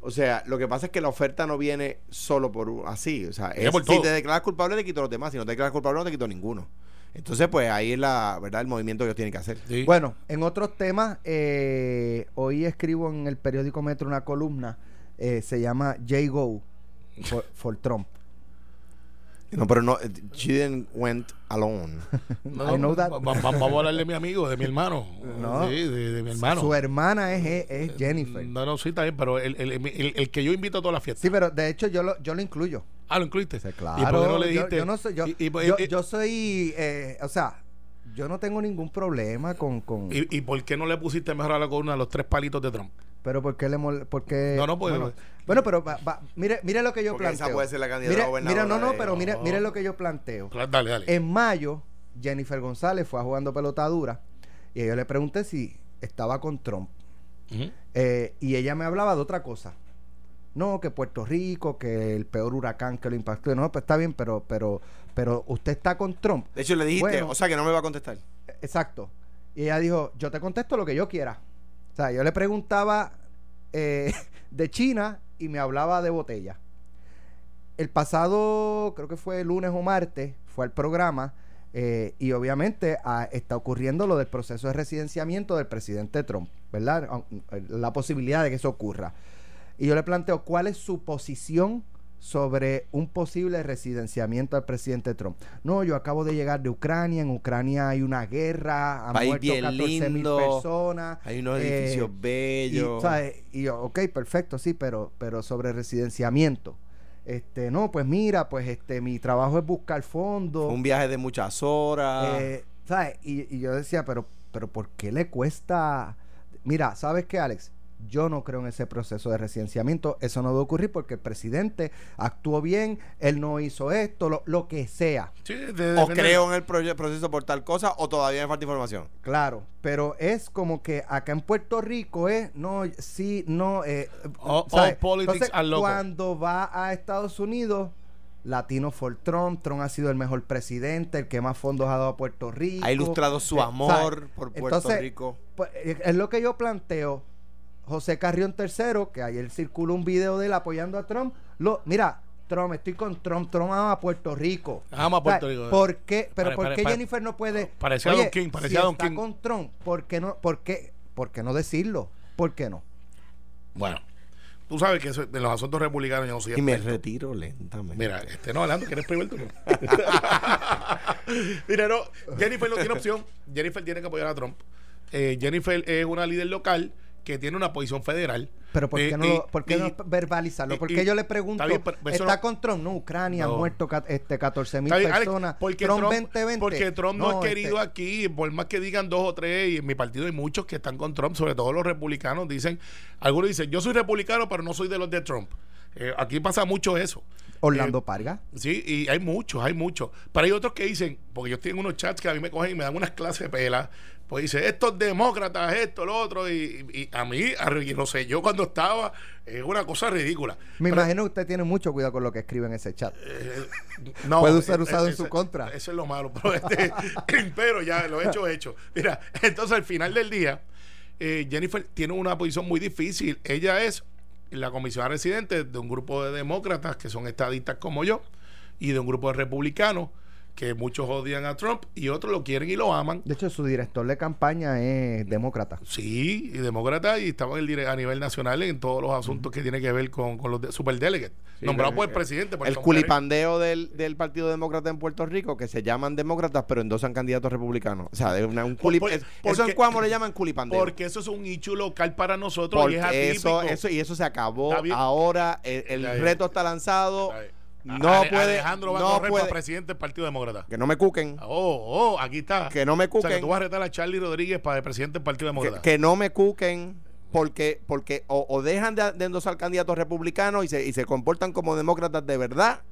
o sea, lo que pasa es que la oferta no viene solo por así. O sea, es- si te declaras culpable, te quito los demás. Si no te declaras culpable, no te quito ninguno. Entonces, pues ahí es la verdad el movimiento que ellos tienen que hacer. Sí. Bueno, en otros temas, eh, hoy escribo en el periódico Metro una columna, eh, se llama J-Go for, for Trump. No, pero no, she didn't went alone. No, I know that. va- va- vamos a hablar de mi amigo, de mi hermano. No. Sí, de, de mi hermano. Su hermana es, es- es Jennifer. No, no, sí, bien, pero el, el, el- el que yo invito a todas las fiestas. Sí, pero de hecho yo lo, yo lo incluyo. Ah, lo incluiste. Sí, ¿Y claro. por qué no le yo- dijiste? Yo, no soy, yo, Y- y- yo, y- yo soy, eh, o sea, yo no tengo ningún problema con, con ¿Y, y por qué no le pusiste mejor a la columna los tres palitos de Trump? pero ¿por qué le mol, porque, No, no, pues- bueno, bueno, pero va- va- mire, mire lo que yo Porque esa planteo. puede ser la candidata mire, no, no, de- pero mire, mire lo que yo planteo. Claro, Dale, dale. En mayo, Jennifer González fue a jugando pelotadura y yo le pregunté si estaba con Trump. Eh, y ella me hablaba de otra cosa. No, que Puerto Rico, que el peor huracán que lo impactó. No, pues está bien, pero, pero, pero usted está con Trump. De hecho, le dijiste, Bueno. o sea, que no me va a contestar. Exacto. Y ella dijo, yo te contesto lo que yo quiera. O sea, yo le preguntaba eh, de China y me hablaba de botella. El pasado, creo que fue lunes o martes, fue al programa eh, y obviamente ah, está ocurriendo lo del proceso de residenciamiento del presidente Trump, ¿verdad? Aun- La posibilidad de que eso ocurra. Y yo le planteo cuál es su posición sobre un posible residenciamiento del presidente Trump. No, yo acabo de llegar de Ucrania, en Ucrania hay una guerra, han País muerto bien 14 mil personas. Hay unos eh, edificios y, bellos. ¿sabes? y yo, ok, perfecto, sí, pero, pero sobre residenciamiento. Este, no, pues mira, pues este, mi trabajo es buscar fondos. Un viaje de muchas horas. Eh, ¿sabes? Y, y yo decía, pero, pero ¿por qué le cuesta? Mira, ¿sabes qué, Alex? Yo no creo en ese proceso de residenciamiento. Eso no debe ocurrir porque el presidente actuó bien, él no hizo esto, lo, lo que sea. Sí, de- O depende- creo en el proceso por tal cosa o todavía me falta información. Claro, pero es como que acá en Puerto Rico es, no, sí, no. Eh, All- ¿sabes? all politics Entonces, are local. Cuando va a Estados Unidos, Latino for Trump, Trump ha sido el mejor presidente, el que más fondos ha dado a Puerto Rico. Ha ilustrado su Eh, amor por Puerto Entonces, Rico. Pues, eh, es lo que yo planteo. José Carrión III, que ayer circuló un video de él apoyando a Trump. Lo, mira, Trump, estoy con Trump, Trump ama a Puerto Rico. Ama a Puerto Rico. ¿Por qué? Pero Pare- ¿por qué pare- Jennifer no puede? Parecía Don King, parecía si Don está King. con Trump, ¿por qué no? ¿Por qué? ¿Por qué no decirlo? ¿Por qué no? Bueno, tú sabes que eso- en los asuntos republicanos yo no soy Y me retiro lentamente. Mira, este no, Orlando, ¿quieres primer turno? Mira, no, Jennifer no tiene opción. Jennifer tiene que apoyar a Trump. Eh, Jennifer es una líder local que tiene una posición federal. Pero ¿por qué Eh, no, por qué no verbalizarlo? y- Porque yo le pregunto, está bien, pero eso ¿está no- con Trump? No, Ucrania No. han muerto este, 14 mil bien, Alex, personas. porque Trump, Trump, 2020. porque Trump no, es querido este, aquí, por más que digan dos o tres, y en mi partido hay muchos que están con Trump, sobre todo los republicanos, dicen, algunos dicen, yo soy republicano, pero no soy de los de Trump. Eh, aquí pasa mucho eso. Orlando Eh, Parga. Sí, y hay muchos, hay muchos. Pero hay otros que dicen, porque yo estoy en unos chats que a mí me cogen y me dan unas clases de pela, pues dice, estos demócratas, esto, lo otro, y, y a mí, a- no sé, yo cuando estaba, es una cosa ridícula. Me Pero- imagino que usted tiene mucho cuidado con lo que escribe en ese chat. eh, no, Puede ser eh, usado en ese- su contra. Eso es lo malo. Pero, este, pero ya lo he hecho, hecho. Mira, entonces al final del día, eh, Jennifer tiene una posición muy difícil. Ella es la comisionada residente de un grupo de demócratas que son estadistas como yo y de un grupo de republicanos que muchos odian a Trump y otros lo quieren y lo aman. De hecho, su director de campaña es demócrata. Sí, y demócrata y estaba en el dire- a nivel nacional en todos los asuntos que tienen que ver con, con los de, superdelegates, Sí, nombrado por el presidente. por El culipandeo del, del Partido Demócrata en Puerto Rico, que se llaman demócratas, pero endosan candidatos republicanos. O sea, de una- un culip- por- es- porque- eso en Cuamo le llaman culipandeo. Porque eso es un hecho local para nosotros y es atípico. eso, eso, y eso se acabó. Ahora el, reto está lanzado. No Ale- puede. Alejandro va a no correr puede- para presidente del Partido Demócrata. que no me cuquen. Oh, oh, aquí está. Que no me O sea, que cuquen. tú vas a retar a Charlie Rodríguez para el presidente del Partido que, Demócrata. que no me cuquen. Porque, porque o, o dejan de, de endosar candidatos republicanos y se, y se comportan como demócratas de verdad,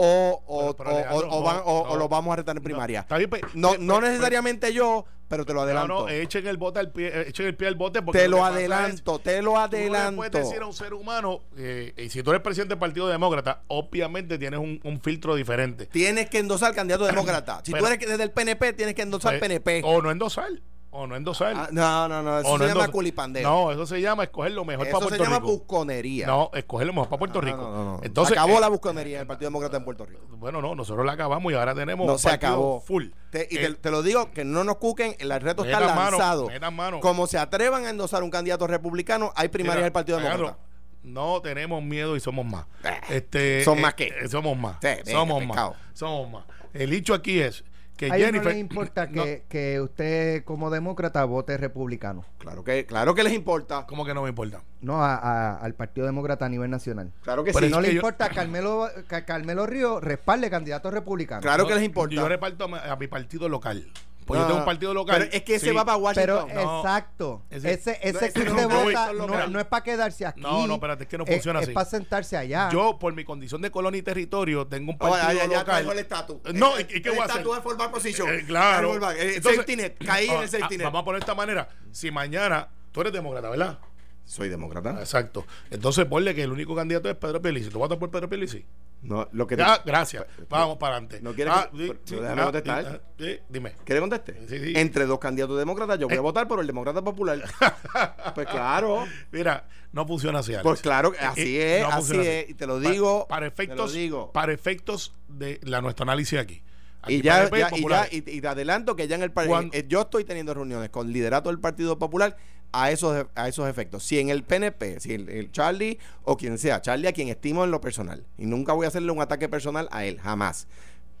o, o, Pero- pero o- o- o van- o- no, o no. los vamos a retar en No, primaria. bien, pues, No, pues, no pues, necesariamente yo, pero te lo No, adelanto. no, echen el bote al pie, eh, echen el pie al bote porque te lo es- adelanto, te lo Tú no adelanto. puedes decir a un ser humano, eh, y si tú eres presidente del Partido Demócrata, obviamente tienes un, un filtro diferente. Tienes que endosar candidato demócrata. Si tú eres desde el PNP, tienes que endosar Eh, PNP. O no endosar. O no endosar. Ah, no, no, no. Eso o se no llama endosar. culipandeo. No, eso se llama escoger lo mejor Eso para se Puerto llama Rico. busconería. No, escoger lo mejor para Puerto No, Rico. no, no. Entonces, acabó eh, la busconería del Partido Demócrata en Puerto Rico. Bueno, no, nosotros la acabamos y ahora tenemos No un se acabó. full. Te- y Eh, te, te lo digo, que no nos cuquen, el reto está mano, lanzado. mano. Como se atrevan a endosar un candidato republicano, hay primarias del Partido Demócrata. No tenemos miedo y somos más. Eh, Este, ¿son más qué? somos más. Sí, somos más. Somos más. El hecho aquí es que A ellos Jennifer. no les importa no, que, que usted como demócrata vote republicano. Claro que, claro que les importa. ¿Cómo que no me importa? No a- a- al Partido Demócrata a nivel nacional. Claro que Pero sí. no le yo- importa a Carmelo, que a Carmelo Río respalde candidato republicano. Claro que les importa. Yo reparto a mi partido local. Pues No, yo tengo un partido local. Pero es que ese sí. va para Pero Washington. No, exacto. ese- Ese, ese, no, no, no, vota es no, no es para quedarse aquí. No, no, espérate, es que no funciona es, así. Es para sentarse allá. Yo, por mi condición de colonia y territorio, tengo un partido ya, ya local. el estatus. No, El- ¿y y qué el voy a hacer? estatus de formar posición. Eh, claro. El fallback. Eh, Entonces- safety net. Caí en Ah, el safety ah, net. Vamos a poner de esta manera. Si mañana tú eres demócrata, ¿verdad? Soy demócrata. Exacto. Entonces ponle que el único candidato es Pedro Pierluisi. ¿Tú votas por Pedro Pierluisi? No, lo que te- Ah, gracias. Vamos para adelante. ¿No quieres Ah, sí, sí, déjame ah, contestar. di- ah, sí, dime. ¿Quiere conteste? Sí, sí. Entre dos candidatos demócratas, yo voy a votar por el demócrata popular. pues claro. Mira, no funciona así. Alex. Pues claro, así Eh, es, no así es. Y te lo digo. Pa- para te lo efectos, digo. para efectos de la, nuestro análisis aquí. Aquí Y ya, y ya, y, y te adelanto que ya en el par- Cuando- eh, yo estoy teniendo reuniones con liderato del Partido Popular a esos a esos efectos. Si en el PNP, si el, el Charlie o quien sea, Charlie a quien estimo en lo personal, y nunca voy a hacerle un ataque personal a él, jamás.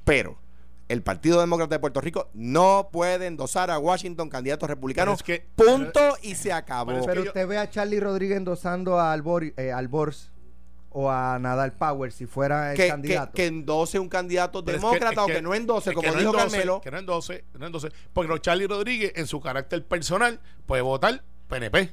Pero el Partido Demócrata de Puerto Rico no puede endosar a Washington candidatos republicanos. Es que- punto y se acabó. Pero es Pero que yo- usted ve a Charlie Rodríguez endosando a Albor, eh, Albors o a Nadal Power si fuera el que, que, candidato. que endose un candidato Pero es que- demócrata es o que- que no endose, como que no dijo endose, Carmelo. Que no endose, no endose. Porque no, Charlie Rodríguez, en su carácter personal, puede votar PNP.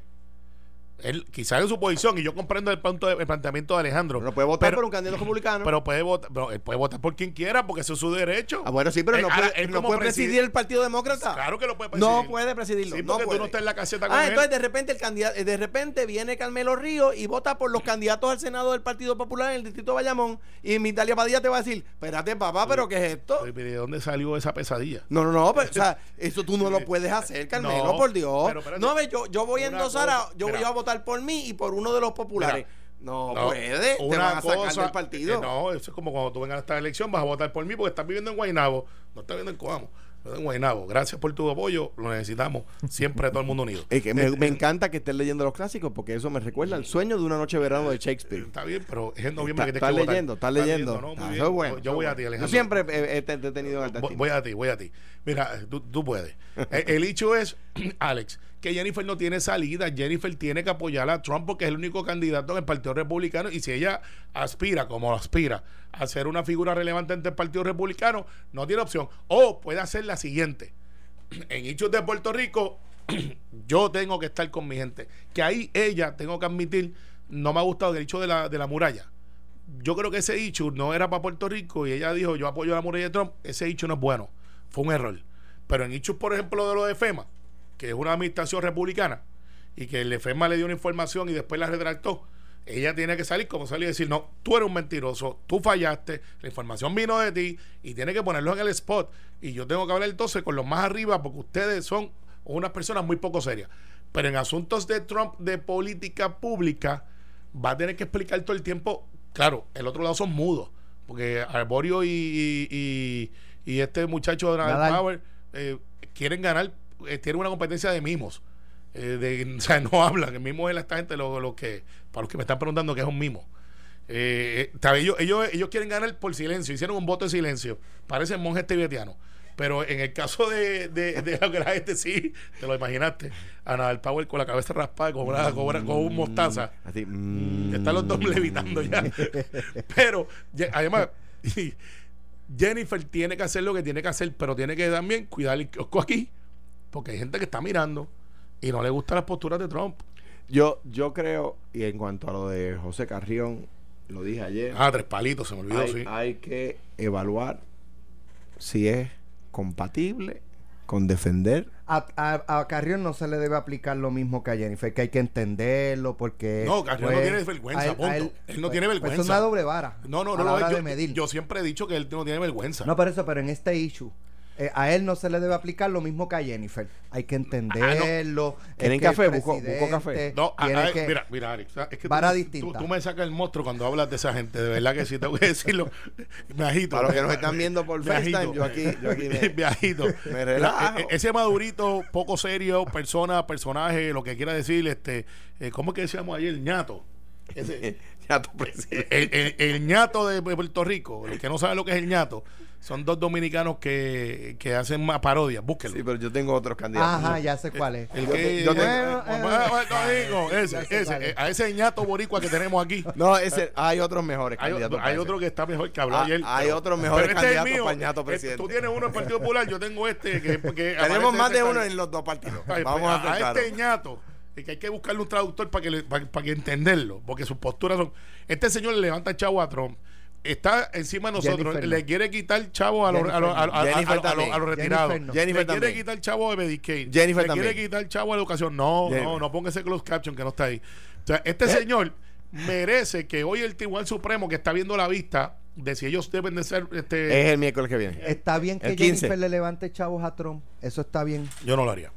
Él, quizás en su posición, y yo comprendo el, punto de- el planteamiento de Alejandro. No puede votar pero, por un candidato republicano. pero puede votar, pero él puede votar por quien quiera porque eso es su derecho. ah, bueno, sí, pero Eh, no puede, él no puede presidir el Partido Demócrata. Claro que lo puede presidir. No puede presidirlo. Sí, no tú no estás en la caseta con Ah, él. entonces de repente el candidato, de repente viene Carmelo Río y vota por los candidatos al Senado del Partido Popular en el distrito de Bayamón y Mitalia Padilla te va a decir, espérate papá, pero ¿qué es esto? Pero ¿De dónde salió esa pesadilla? No, no, no, pero, o sea, eso tú no lo puedes hacer, Carmelo, No, por Dios. pero espérate. no, a ver, yo, yo voy a endosar, a, yo voy a votar por mí y por uno de los populares. no, No, puede, te una van a sacar cosa- del partido. eh, no, eso es como cuando tú vengas a esta elección, vas a votar por mí porque estás viviendo en Guaynabo, no estás viviendo en Coamo, estás en Guaynabo. Gracias por tu apoyo, lo necesitamos. Siempre todo el mundo unido. Es que me, me encanta que estés leyendo los clásicos porque eso me recuerda al sueño de una noche de verano de Shakespeare. Está bien, pero es en noviembre Está- que tienes Estás votar. leyendo, estás leyendo. ¿no? Muy Ah, bueno. Yo voy a ti. Alejandro. Yo siempre he, he te- te he tenido en alta Voy, a ti, voy a ti. Mira, tú, tú puedes. Eh, El hecho es, Alex, que Jennifer no tiene salida. Jennifer tiene que apoyar a Trump porque es el único candidato en el Partido Republicano. Y si ella aspira, como aspira, a ser una figura relevante ante el Partido Republicano, no tiene opción. O puede hacer la siguiente. En hechos de Puerto Rico, yo tengo que estar con mi gente. Que ahí ella, tengo que admitir, no me ha gustado el hecho de la, de la muralla yo creo que ese issue no era para Puerto Rico y ella dijo yo apoyo a la muralla de Trump, ese issue no es bueno, fue un error. Pero en issues, por ejemplo, de lo de FEMA, que es una administración republicana, y que el FEMA le dio una información y después la retractó, ella tiene que salir como salir y decir, no, tú eres un mentiroso, tú fallaste, la información vino de ti y tiene que ponerlo en el spot. Y yo tengo que hablar entonces con los más arriba porque ustedes son unas personas muy poco serias. Pero en asuntos de Trump, de política pública, va a tener que explicar todo el tiempo. Claro, el otro lado son mudos, porque Arborio y, y, y- y este muchacho de. Power eh, quieren ganar, eh, tienen una competencia de mimos. Eh, de, o sea, no hablan. El mimo es esta gente, lo, lo que, para los que me están preguntando qué es un mimo. Eh, eh, ellos, ellos, ellos quieren ganar por silencio, hicieron un voto de silencio. Parecen monjes tibetianos. Pero en el caso de, de, de la que la gente sí, te lo imaginaste. A Nadal Power con la cabeza raspada, con, una, con, una- con un mostaza. Así, mm. Están los dos levitando ya. pero, además, Jennifer tiene que hacer lo que tiene que hacer, pero tiene que también cuidar el kiosco aquí, porque hay gente que está mirando y no le gustan las posturas de Trump. Yo, yo creo, y en cuanto a lo de José Carrión, lo dije ayer, Ah, tres palitos, se me olvidó, hay, sí. hay que evaluar si es compatible con defender. A, a, a Carrión no se le debe aplicar lo mismo que a Jennifer, que hay que entenderlo porque... No, Carrión no tiene vergüenza, a él- a punto. él- Él no pues- tiene pues vergüenza. es una doble vara. No, no, a no, la no, hora yo, de medir. yo siempre he dicho que él no tiene vergüenza. No, por eso, pero en este issue, eh, a él no se le debe aplicar lo mismo que a Jennifer. Hay que entenderlo. es ¿Quieren que el café? Busco- busco café. No, a- tiene a- que- mira, mira, Alex, es que vara tú, distinta. Tú, tú me sacas el monstruo cuando hablas de esa gente, de verdad que sí, tengo que decirlo. Me agito. Para los que nos están viendo por. FaceTime, yo aquí, yo aquí me, Me agito. me relajo. Mira, e- e- ese madurito, poco serio, persona, personaje, lo que quiera decir, este, eh, ¿cómo es que decíamos ayer? ñato. Ese, el, el- el ñato de Puerto Rico, los que no saben lo que es el ñato, son dos dominicanos que, que hacen más parodias, búsquenlo. Sí, pero yo tengo otros candidatos. Ajá, ya sé cuál es. El Yo que, yo te- eh, Bueno, eh, ese, ese, a ese ñato boricua que tenemos aquí. No, ese, hay otros mejores Hay, candidatos. hay otro que está mejor que habló Ah, ayer. hay otros mejores pero este es el candidatos mío. para ñato Eh, presidente. Tú tienes uno en el Partido Popular, yo tengo este. Que, que Tenemos más de este- uno en los dos partidos. Vamos pues, a hacer claro. este ñato y que hay que buscarle un traductor para que, le- para, para que entenderlo, porque sus posturas son. Este señor le levanta el chavo a Trump. Está encima de nosotros, Jennifer le no. quiere quitar chavo a los a los- a- los- también. a los retirados. Jennifer no. Jennifer le quiere quitar chavo de Medicaid. Jennifer le también. quiere quitar chavo a la educación. No, Jennifer. no, no ponga ese closed caption que no está ahí. O sea, este señor merece que hoy el Tribunal Supremo que está viendo la vista de si ellos deben de ser este Es el miércoles que viene. Está bien que El 15. Jennifer le levante chavos a Trump. Eso está bien. yo no lo haría.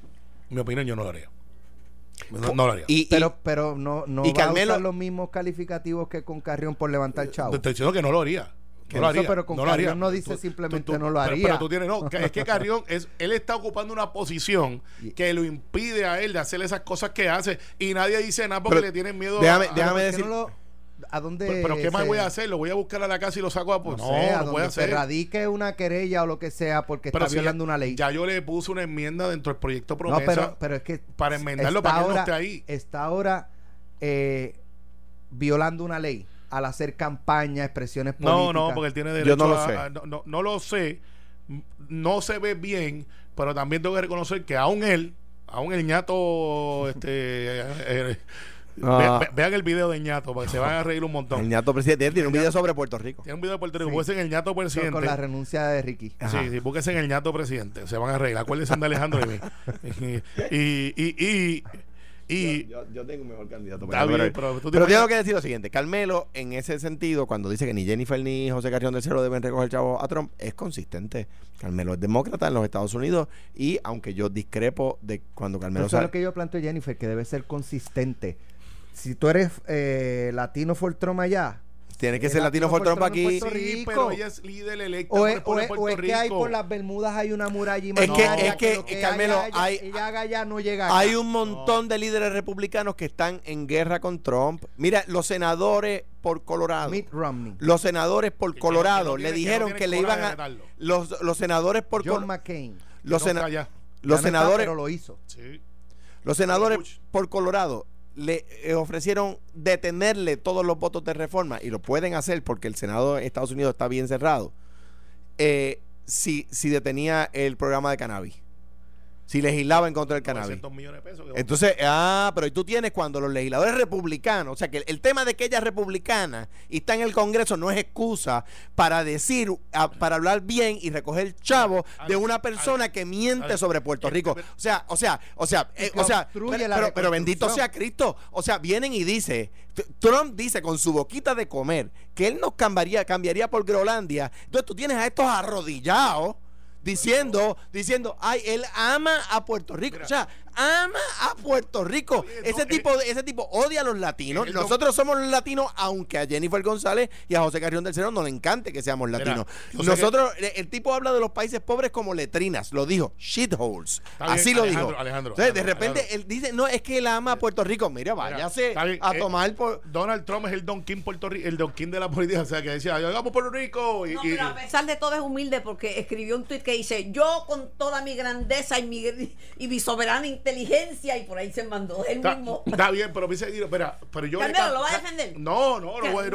Mi opinión yo no lo haría. No, no lo haría. Y, y- Pero, pero no, no y va a usar los mismos calificativos que con Carrión por levantar chavos. Te estoy diciendo que no lo haría. No lo eso, haría. pero con no lo haría. Carrión no dice Tú- simplemente tú- no lo pero- haría. Pero, tú tienes, no, es que Carrión, es, él está ocupando una posición que lo impide a él de hacer esas cosas que hace y nadie dice nada porque Pero le tienen miedo déjame- a, a- déjame ¿Por qué decir- no lo- ¿A dónde? pero, pero ¿qué más se- voy a hacer? ¿Lo voy a buscar a la casa y lo saco a pues, No, no, sé, a no donde puede se hacer. radique una querella o lo que sea porque Pero está si violando ya, una ley. Ya yo le puse una enmienda dentro del proyecto no, promesa. pero, pero es que para enmendarlo está para que él no ahora- esté ahí. Está ahora eh, violando una ley al hacer campaña, expresiones políticas. No, no, porque él tiene derecho Yo no lo a- sé. a- no, no, no lo sé. No se ve bien, pero también tengo que reconocer que aún él, aún el ñato, este, eh, Ah. Ve- ve- vean el video de ñato, porque se van a reír un montón. El ñato presidente él tiene un video sobre Puerto Rico. Tiene un video de Puerto Rico, Sí. búsquense en el ñato presidente. con la renuncia de Ricky. Ajá. Sí, sí, búsquense en el ñato presidente, se van a reír. Acuérdense de Alejandro y mí. y, y, y, y, yo, yo tengo un mejor candidato. Pero- bien, pero Pero imaginas- tengo que decir lo siguiente, Carmelo, en ese sentido, cuando dice que ni Jennifer ni José Carrión del Cero deben recoger chavo a Trump, es consistente. Carmelo es demócrata en los Estados Unidos y aunque yo discrepo de cuando Carmelo Eso es lo que yo planteo, Jennifer, que debe ser consistente. Si tú eres eh, latino for Trump allá, tiene que ser latino latino for Trump por Trump en aquí. Sí, Rico. pero ella es líder electa o por es, el pueblo o es- Puerto o es que hay por las Bermudas hay una muralla Es que- es que, eh, Carmelo, hay- ella haga allá no llega. Hay un montón de líderes republicanos que están en guerra con Trump. Mira, los senadores por Colorado. Mitt Romney, Los senadores por Que- que Colorado no- que no le tiene- que dijeron no que, le iban a los, los senadores por John McCain. los, No sena- los Ya no está, senadores pero lo hizo. Sí. Los senadores por Colorado le eh, ofrecieron detenerle todos los votos de reforma y lo pueden hacer porque el Senado de Estados Unidos está bien cerrado. eh, si, si detenía el programa de cannabis, si legislaba en contra del cannabis. 900 millones de pesos. Entonces, ah, pero y tú tienes cuando los legisladores republicanos, o sea que el, el tema de que ella es republicana y está en el Congreso no es excusa para decir, a- para hablar bien y recoger chavo de una persona que miente sobre Puerto Rico. O sea, o sea, o sea, eh, o sea, pero, la pero- pero bendito sea Cristo. O sea, vienen y dice, Trump dice con su boquita de comer que él nos cambiaría, cambiaría por Groenlandia. Entonces tú tienes a estos arrodillados diciendo, diciendo, ay, él ama a Puerto Rico. O sea, ama a Puerto Rico. Oye, ese no, tipo, de- ese tipo odia a los latinos. Nosotros somos los latinos, aunque a Jennifer González y a José Carrión del Cero no le encante que seamos Mira, latinos. Nosotros, el, el tipo habla de los países pobres como letrinas, lo dijo, shitholes. Bien, Así lo Alejandro, dijo. Alejandro, Entonces, de repente, Alejandro. él dice, no, es que él ama a Puerto Rico. Mira, váyase bien, a eh, tomar por... Donald Trump es el Don King Puerto Rico, el Don King de la política, o sea, que decía, a Puerto Rico y, No, y- pero a pesar de todo es humilde porque escribió un tuit que dice yo con toda mi grandeza y mi, y mi soberana inteligencia y por ahí se mandó él Está, mismo. está bien, pero dice, espera, pero yo Carmelo, ¿lo va a defender? No, no, no, voy,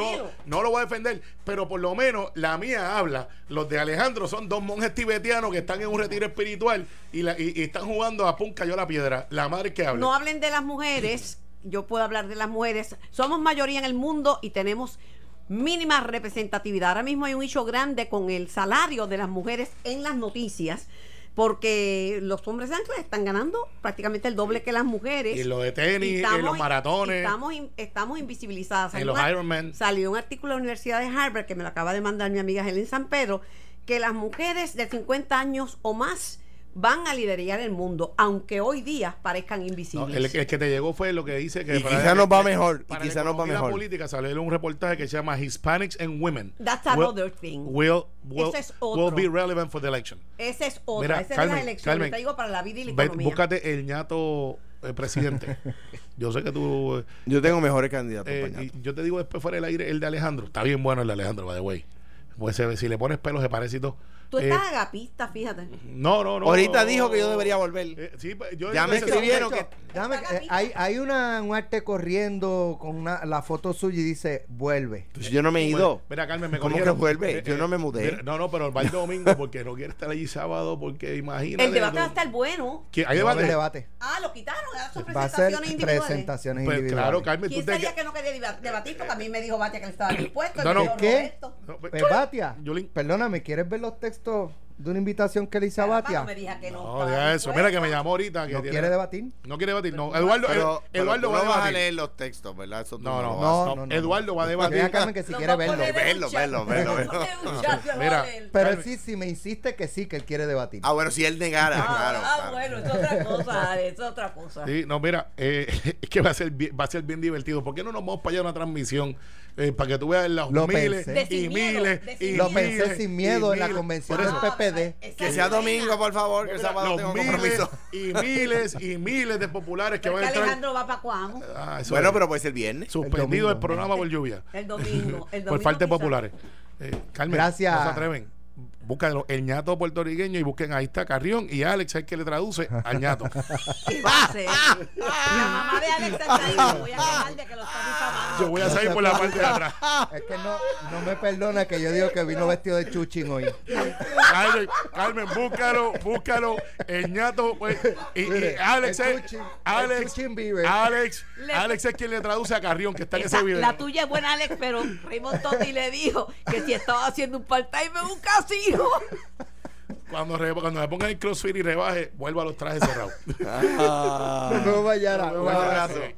no, lo voy a defender, pero por lo menos la mía habla. Los de Alejandro son dos monjes tibetianos que están en un retiro espiritual y, la, y, y están jugando a pun cayó la piedra. La madre que habla. No hablen de las mujeres, yo puedo hablar de las mujeres. Somos mayoría en el mundo y tenemos mínima representatividad. Ahora mismo hay un hecho grande con el salario de las mujeres en las noticias. Porque los hombres de Ángeles están ganando prácticamente el doble que las mujeres. Y en lo de tenis, Y en estamos- los maratones. Estamos, estamos invisibilizadas. En los Ironman. Salió un artículo de la Universidad de Harvard que me lo acaba de mandar mi amiga Helen San Pedro, que las mujeres de 50 años o más van a liderar el mundo, aunque hoy día parezcan No, invisibles. el, el que te llegó fue lo que dice que Y quizá nos va mejor, y quizá la nos va mejor. política salió un reportaje que se llama Hispanics and Women. That's will- another thing. Will, will, Ese es will otro. be relevant for the election. Esa es otra, Mira, esa es Carmen, la elección, Carmen, te digo para la vida y la Ve- economía. búscate el ñato eh, presidente. yo sé que tú. eh, Yo tengo mejores candidatos. eh, yo te digo después fuera del aire el de Alejandro. Está bien bueno el de Alejandro, by the way. Pues se- si le pones pelo se parece Tú Eh, estás agapista, fíjate. no, no, no. Ahorita dijo que yo debería volver. Eh, sí, pues, yo Ya me escribieron que- déjame- eh, hay, hay una, un arte corriendo con una, la foto suya y dice, vuelve. Pues yo no me he ido. Mira, Carmen, me ¿Cómo que vuelve? Yo no me mudé. mira, no, no, pero va el domingo porque no quiere estar allí sábado porque imagínate. El debate va a estar bueno. ¿Qué- ¿Hay No va a debate? debate. Ah, lo quitaron, sus Va a ser presentaciones individuales. presentaciones Pues individuales. claro, Carmen, tú ¿Quién te sería que no quería deba- debatir? Porque a mí me dijo Batia que le estaba dispuesto. No, y no. ¿Qué? Roberto. No, pues, Pues, Batia, Yulín. perdóname, ¿quieres ver los textos de una invitación que le hice a Batia? no me diga que no. No, diga eso. Mira que me llamó ahorita. Que ¿No tiene- quiere debatir? No quiere debatir. No, Eduardo, Pero, pero Eduardo va a no vas a debatir. leer los textos, ¿verdad? Eso No, no, a No, no, no, no. Eduardo va a debatir. a Carmen que si quiere a verlo. Verlo, verlo, verlo, a a Mira. Pero Carmen. sí, sí me insiste que sí, que él quiere debatir. Ah, bueno, si él negara, Ah, claro. ah, claro. bueno, es otra cosa, es otra cosa. Sí, no, mira, eh, es que va a ser bien, va a ser bien divertido. ¿Por qué no nos vamos para allá a una transmisión eh, para que tú veas los Lo miles pensé. Y miles y Lo pensé miles sin miedo en la convención Por del eso, PPD. Que sea domingo, por favor, que sábado los tengo miles compromiso. y miles y miles de populares que van a entrar. Alejandro va para Cuamo. Ah, Bueno, es. pero puede ser viernes. suspendido el programa por lluvia. El domingo. El domingo por falta de populares. Eh, Carmen, Gracias. no se atreven. Buscan el ñato puertorriqueño y busquen ahí está Carrión y Alex es el que le traduce al ñato. ¿Qué va a hacer? La mamá de Alex está ahí. me Voy a quejar de que lo está difamando. Yo voy a salir por la parte de atrás. Es que no, no me perdona que yo digo que vino vestido de chuchín hoy. Carmen, Carmen, búscalo, búscalo. El ñato, pues, y, Alex el es, Alex, Chuchin Bieber. Alex, Le- Alex es quien le traduce a Carrión, que está en Esa- ese video. la tuya es buena, Alex, pero Raymond Totti le dijo que si estaba haciendo un part-time en un casino. Cuando, re- cuando me pongan el crossfit y rebaje, vuelva a los trajes cerrados. Ah. Un vemos abrazo. mañana.